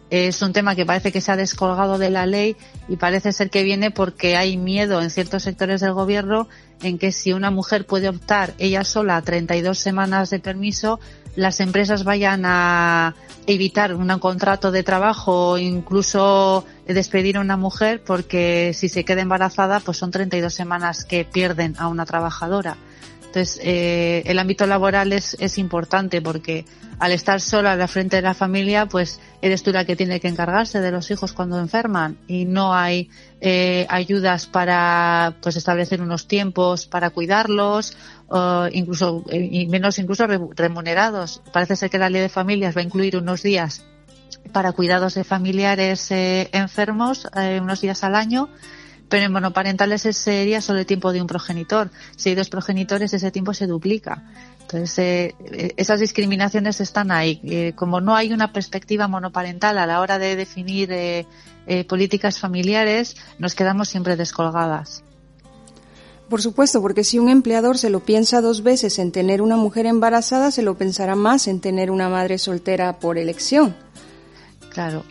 Es un tema que parece que se ha descolgado de la ley y parece ser que viene porque hay miedo en ciertos sectores del gobierno en que si una mujer puede optar ella sola a 32 semanas de permiso, las empresas vayan a evitar un contrato de trabajo o incluso despedir a una mujer porque si se queda embarazada pues son 32 semanas que pierden a una trabajadora. Entonces, eh, el ámbito laboral es, es importante porque al estar sola la frente de la familia, pues eres tú la que tiene que encargarse de los hijos cuando enferman y no hay eh, ayudas para pues establecer unos tiempos para cuidarlos o incluso menos incluso remunerados. Parece ser que la ley de familias va a incluir unos días para cuidados de familiares eh, enfermos, eh, unos días al año pero en monoparentales ese sería solo el tiempo de un progenitor. Si hay dos progenitores, ese tiempo se duplica. Entonces, eh, eh, esas discriminaciones están ahí. Eh, como no hay una perspectiva monoparental a la hora de definir políticas familiares, nos quedamos siempre descolgadas. Por supuesto, porque si un empleador se lo piensa dos veces en tener una mujer embarazada, se lo pensará más en tener una madre soltera por elección. Claro.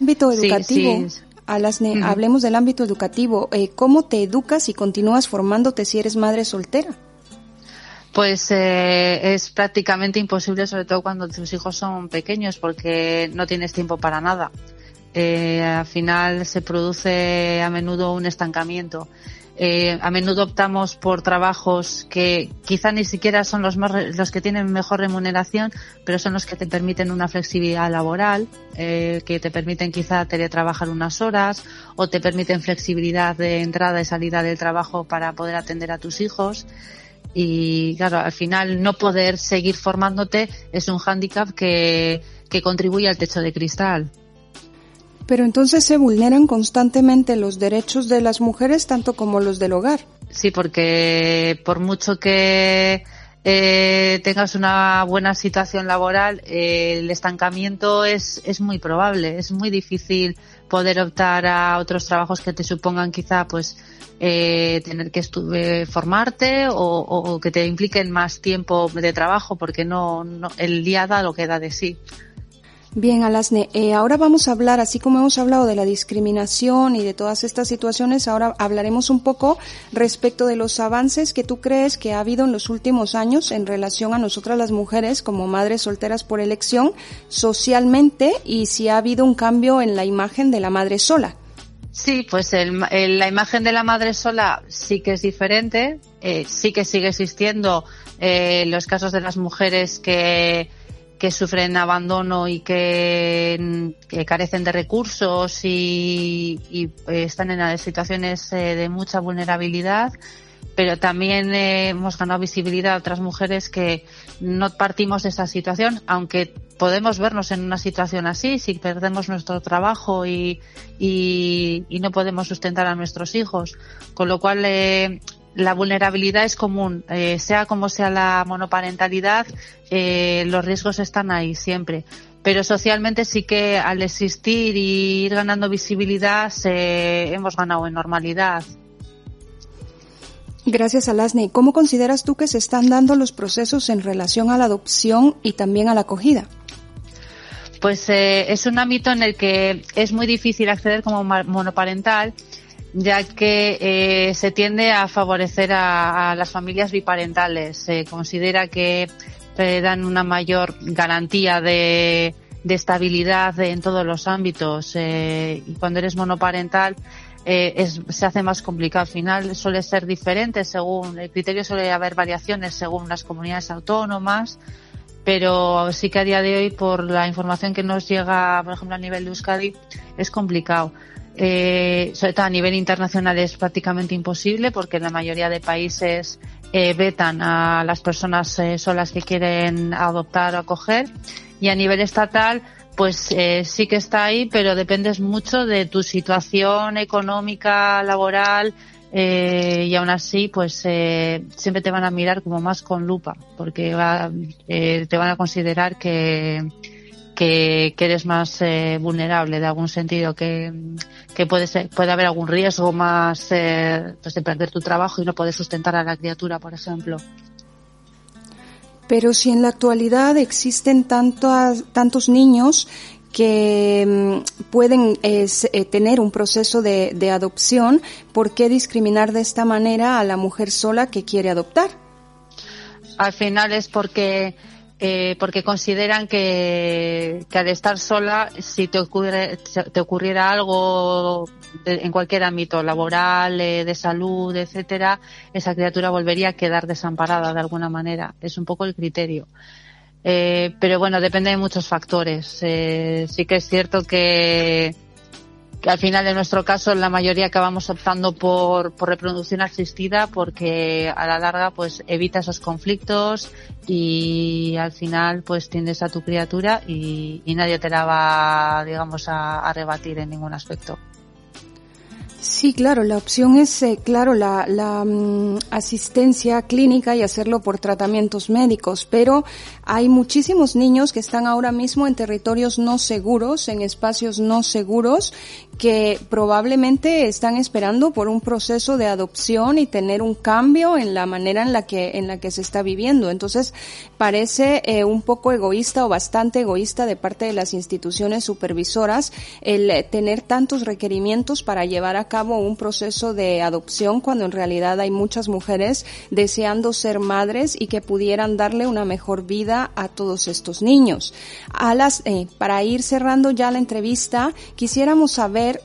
Ámbito educativo. Alasne, hablemos del ámbito educativo. Eh, ¿Cómo te educas y continúas formándote si eres madre soltera? Pues eh, es prácticamente imposible, sobre todo cuando tus hijos son pequeños, porque no tienes tiempo para nada. Eh, al final se produce a menudo un estancamiento. Eh, a menudo optamos por trabajos que quizá ni siquiera son los más, los que tienen mejor remuneración, pero son los que te permiten una flexibilidad laboral, eh, que te permiten quizá teletrabajar unas horas o te permiten flexibilidad de entrada y salida del trabajo para poder atender a tus hijos. Y claro, al final no poder seguir formándote es un hándicap que, que contribuye al techo de cristal. Pero entonces se vulneran constantemente los derechos de las mujeres tanto como los del hogar. Sí, porque por mucho que eh, tengas una buena situación laboral, eh, el estancamiento es, es muy probable. Es muy difícil poder optar a otros trabajos que te supongan quizá pues eh, tener que eh, formarte o, que te impliquen más tiempo de trabajo porque no, no el día da lo que da de sí. Bien, Alasne, eh, ahora vamos a hablar, así como hemos hablado de la discriminación y de todas estas situaciones, ahora hablaremos un poco respecto de los avances que tú crees que ha habido en los últimos años en relación a nosotras las mujeres como madres solteras por elección socialmente y si ha habido un cambio en la imagen de la madre sola. Sí, pues la imagen de la madre sola sí que es diferente, eh, sí que sigue existiendo eh, los casos de las mujeres que que sufren abandono y que, carecen de recursos y, eh, están en situaciones eh, de mucha vulnerabilidad pero también eh, hemos ganado visibilidad a otras mujeres que no partimos de esa situación, aunque podemos vernos en una situación así, si perdemos nuestro trabajo y, y, no podemos sustentar a nuestros hijos. Con lo cual, eh, la vulnerabilidad es común, eh, sea como sea la monoparentalidad, eh, los riesgos están ahí siempre. Pero socialmente sí que al existir y ir ganando visibilidad hemos ganado en normalidad. Gracias, Alasne. ¿Cómo consideras tú que se están dando los procesos en relación a la adopción y también a la acogida? Pues eh, es un ámbito en el que es muy difícil acceder como monoparental ya que eh, se tiende a favorecer a, las familias biparentales. Se considera que dan una mayor garantía de, estabilidad en todos los ámbitos eh, y cuando eres monoparental eh, se hace más complicado. Al final suele ser diferente según el criterio, suele haber variaciones según las comunidades autónomas, pero sí que a día de hoy, por la información que nos llega, por ejemplo, a nivel de Euskadi, es complicado eh, sobre todo a nivel internacional es prácticamente imposible porque la mayoría de países eh, vetan a las personas eh, solas que quieren adoptar o acoger. Y a nivel estatal pues eh, sí que está ahí pero dependes mucho de tu situación económica laboral y aún así pues siempre te van a mirar como más con lupa porque va, te van a considerar que que, eres más eh, vulnerable de algún sentido, que, que puede, ser, puede haber algún riesgo más eh, pues de perder tu trabajo y no poder sustentar a la criatura, por ejemplo. Pero si en la actualidad existen tantos, tantos niños que mm, pueden eh, tener un proceso de, de adopción, ¿por qué discriminar de esta manera a la mujer sola que quiere adoptar? Al final es porque eh, porque consideran que, que, al estar sola, si te, ocurre, te ocurriera algo en cualquier ámbito laboral, eh, de salud, etcétera, esa criatura volvería a quedar desamparada de alguna manera. Es un poco el criterio. Eh, pero bueno, depende de muchos factores. Eh, sí que es cierto que, al final en nuestro caso la mayoría acabamos optando por, por reproducción asistida porque a la larga pues evita esos conflictos y al final pues tienes a tu criatura y, y nadie te la va digamos a, a rebatir en ningún aspecto. Sí, claro, la opción es, eh, claro, la, la mm, asistencia clínica y hacerlo por tratamientos médicos, pero hay muchísimos niños que están ahora mismo en territorios no seguros, en espacios no seguros, que probablemente están esperando por un proceso de adopción y tener un cambio en la manera en la que, en la que se está viviendo. Entonces, parece eh, un poco egoísta o bastante egoísta de parte de las instituciones supervisoras el eh, tener tantos requerimientos para llevar a cabo un proceso de adopción cuando en realidad hay muchas mujeres deseando ser madres y que pudieran darle una mejor vida a todos estos niños. Eh, para ir cerrando ya la entrevista, quisiéramos saber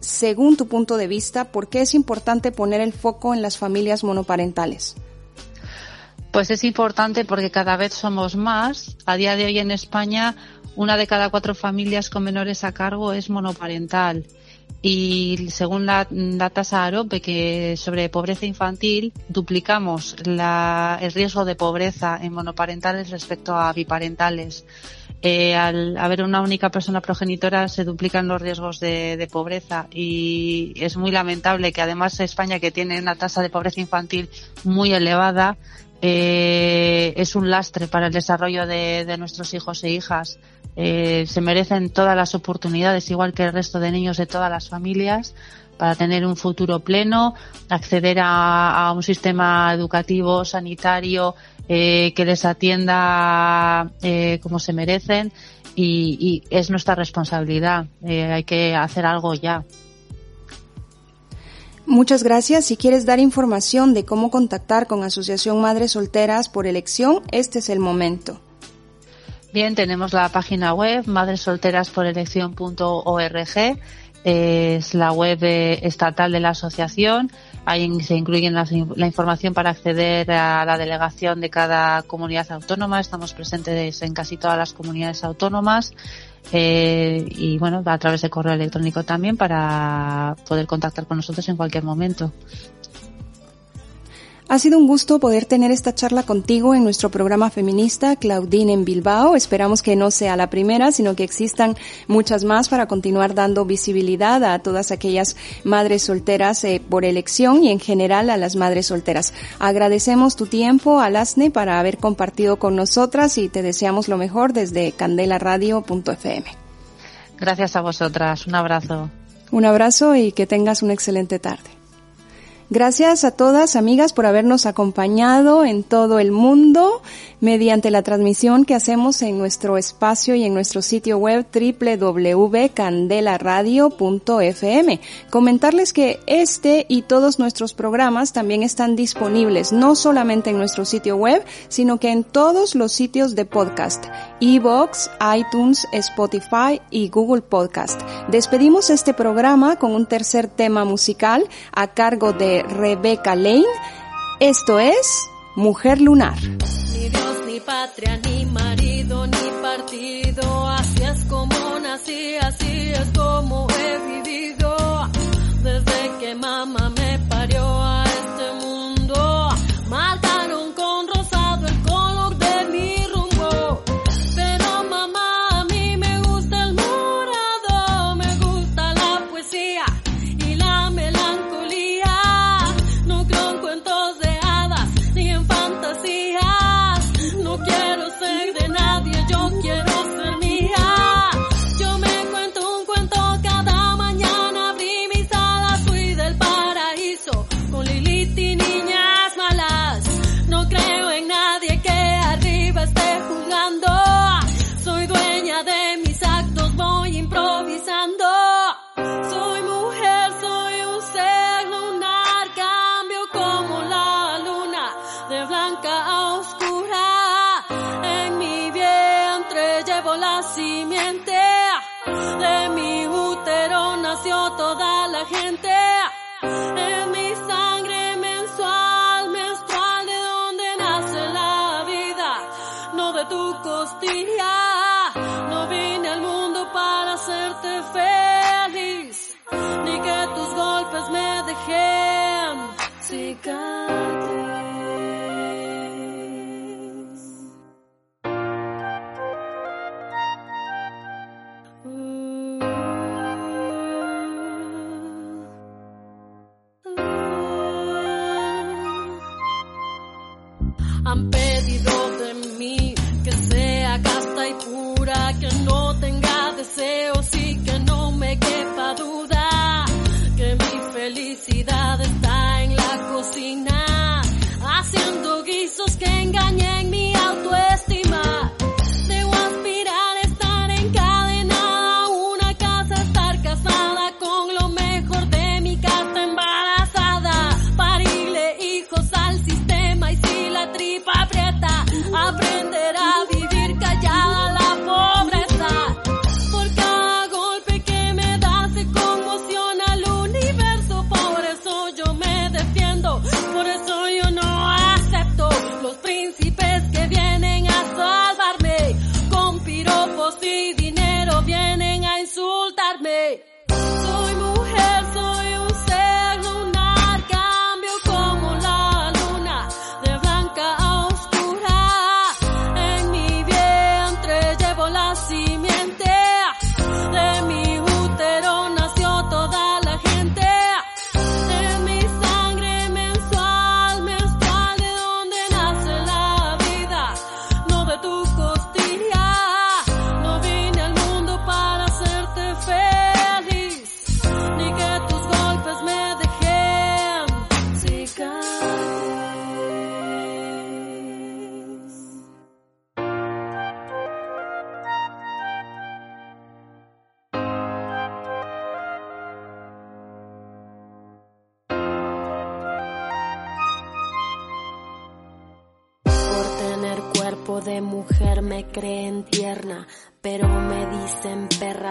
según tu punto de vista, ¿por qué es importante poner el foco en las familias monoparentales? Pues es importante porque cada vez somos más. A día de hoy en España, una de cada cuatro familias con menores a cargo es monoparental y según la, tasa AROPE que sobre pobreza infantil duplicamos la, el riesgo de pobreza en monoparentales respecto a biparentales. Eh, al haber una única persona progenitora se duplican los riesgos de, pobreza y es muy lamentable que además España que tiene una tasa de pobreza infantil muy elevada eh, es un lastre para el desarrollo de, de nuestros hijos e hijas eh, se merecen todas las oportunidades, igual que el resto de niños de todas las familias, para tener un futuro pleno, acceder a, a un sistema educativo, sanitario, eh, que les atienda eh, como se merecen y, es nuestra responsabilidad. Eh, hay que hacer algo ya. Muchas gracias. Si quieres dar información de cómo contactar con Asociación Madres Solteras por elección, este es el momento. Bien, tenemos la página web madresolterasporelección.org. Es la web estatal de la asociación. Ahí se incluye la, la, información para acceder a la delegación de cada comunidad autónoma. Estamos presentes en casi todas las comunidades autónomas. Eh, y bueno, a través de correo electrónico también para poder contactar con nosotros en cualquier momento. Ha sido un gusto poder tener esta charla contigo en nuestro programa feminista Claudine en Bilbao. Esperamos que no sea la primera, sino que existan muchas más para continuar dando visibilidad a todas aquellas madres solteras eh, por elección y en general a las madres solteras. Agradecemos tu tiempo, Alasne, para haber compartido con nosotras y te deseamos lo mejor desde candelaradio.fm. Gracias a vosotras. Un abrazo. Un abrazo y que tengas una excelente tarde. Gracias a todas, amigas, por habernos acompañado en todo el mundo mediante la transmisión que hacemos en nuestro espacio y en nuestro sitio web www.candelaradio.fm. Comentarles que este y todos nuestros programas también están disponibles no solamente en nuestro sitio web, sino que en todos los sitios de podcast, iBox, iTunes, Spotify y Google Podcast. Despedimos este programa con un tercer tema musical a cargo de Rebecca Lane. Esto es Mujer Lunar. Ni Dios, ni patria, ni marido, ni partido. Así es como nací, así es como Han pedido de mí que sea casta y pura, que no tenga deseos y que no me quepa duda, que mi felicidad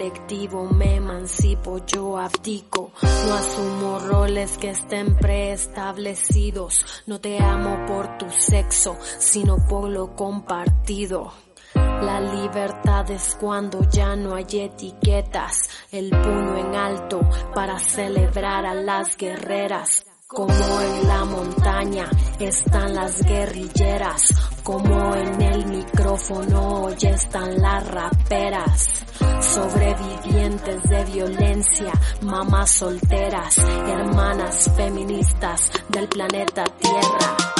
colectivo. Me emancipo, yo abdico. No asumo roles que estén preestablecidos. No te amo por tu sexo, sino por lo compartido. La libertad es cuando ya no hay etiquetas, el puño en alto para celebrar a las guerreras. Como en la montaña están las guerrilleras, como en el micrófono ya están las raperas. Sobrevivientes de violencia, mamás solteras, hermanas feministas del planeta Tierra.